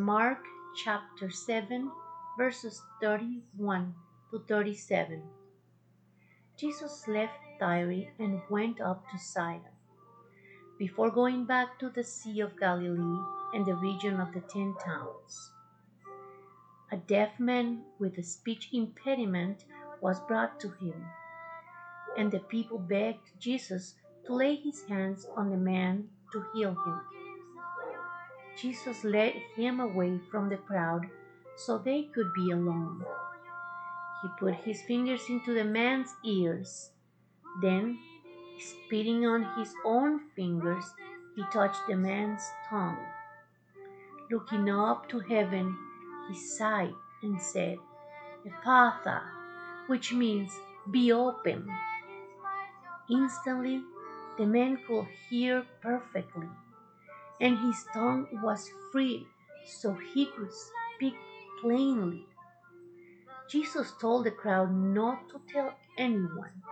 Mark chapter 7, verses 31 to 37. Jesus left Tyre and went up to Sidon. Before going back to the Sea of Galilee and the region of the Ten Towns, a deaf man with a speech impediment was brought to him, and the people begged Jesus to lay his hands on the man to heal him. Jesus led him away from the crowd so they could be alone. He put his fingers into the man's ears. Then, spitting on his own fingers, he touched the man's tongue. Looking up to heaven, he sighed and said, Ephphatha, which means be open. Instantly, the man could hear perfectly, and his tongue was freed so he could speak plainly. Jesus told the crowd not to tell anyone,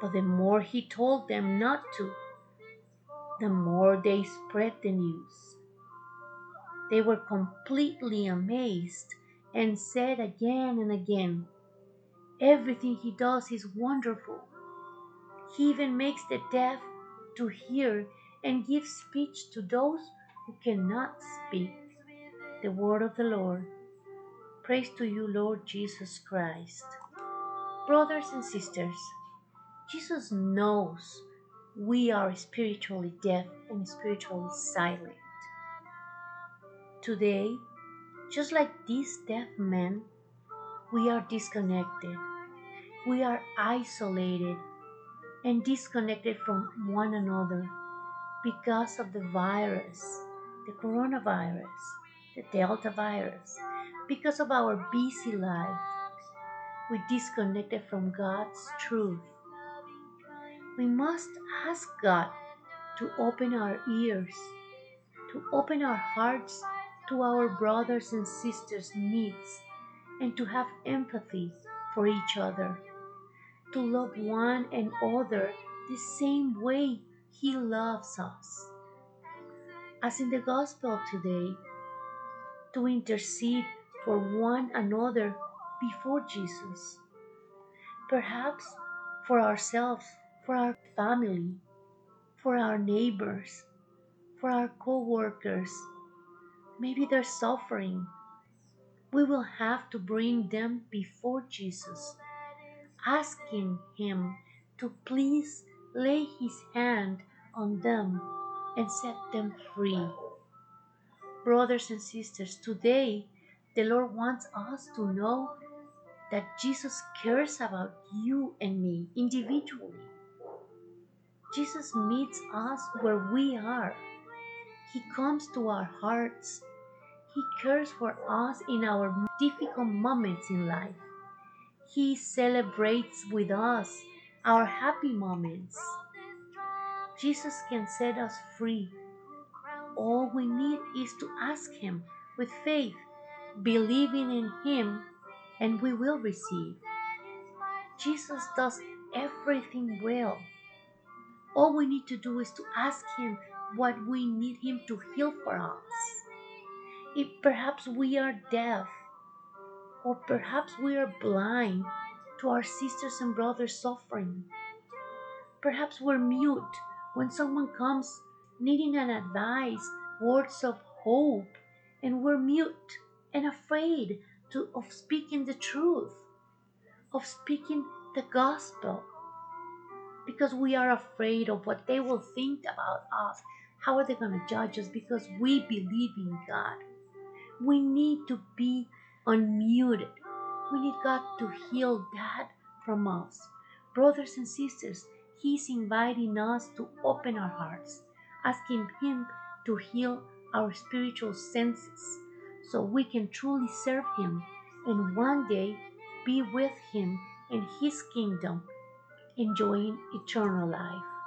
but the more he told them not to, the more they spread the news. They were completely amazed and said again and again, Everything he does is wonderful. He even makes the deaf to hear and give speech to those who cannot speak. The word of the Lord. Praise to you, Lord Jesus Christ. Brothers and sisters, Jesus knows we are spiritually deaf and spiritually silent. Today, just like these deaf men, we are disconnected. We are isolated and disconnected from one another because of the virus, the coronavirus, the Delta virus, because of our busy life. We disconnected from God's truth. We must ask God to open our ears, to open our hearts to our brothers and sisters' needs, and to have empathy for each other, to love one and other the same way He loves us. As in the Gospel today, to intercede for one another before Jesus. Perhaps for ourselves, for our family, for our neighbors, for our co workers. Maybe they're suffering. We will have to bring them before Jesus, asking Him to please lay His hand on them and set them free. Brothers and sisters, today the Lord wants us to know that Jesus cares about you and me individually. Jesus meets us where we are. He comes to our hearts. He cares for us in our difficult moments in life. He celebrates with us our happy moments. Jesus can set us free. All we need is to ask Him with faith, believing in Him, and we will receive. Jesus does everything well. All we need to do is to ask Him what we need Him to heal for us. If perhaps we are deaf, or perhaps we are blind to our sisters and brothers suffering, perhaps we're mute when someone comes needing an advice, words of hope, and we're mute and afraid to, of speaking the truth, of speaking the gospel, because we are afraid of what they will think about us. How are they going to judge us? Because we believe in God. We need to be unmuted. We need God to heal that from us. Brothers and sisters, He's inviting us to open our hearts, asking Him to heal our spiritual senses so we can truly serve Him and one day be with Him in His kingdom, enjoying eternal life.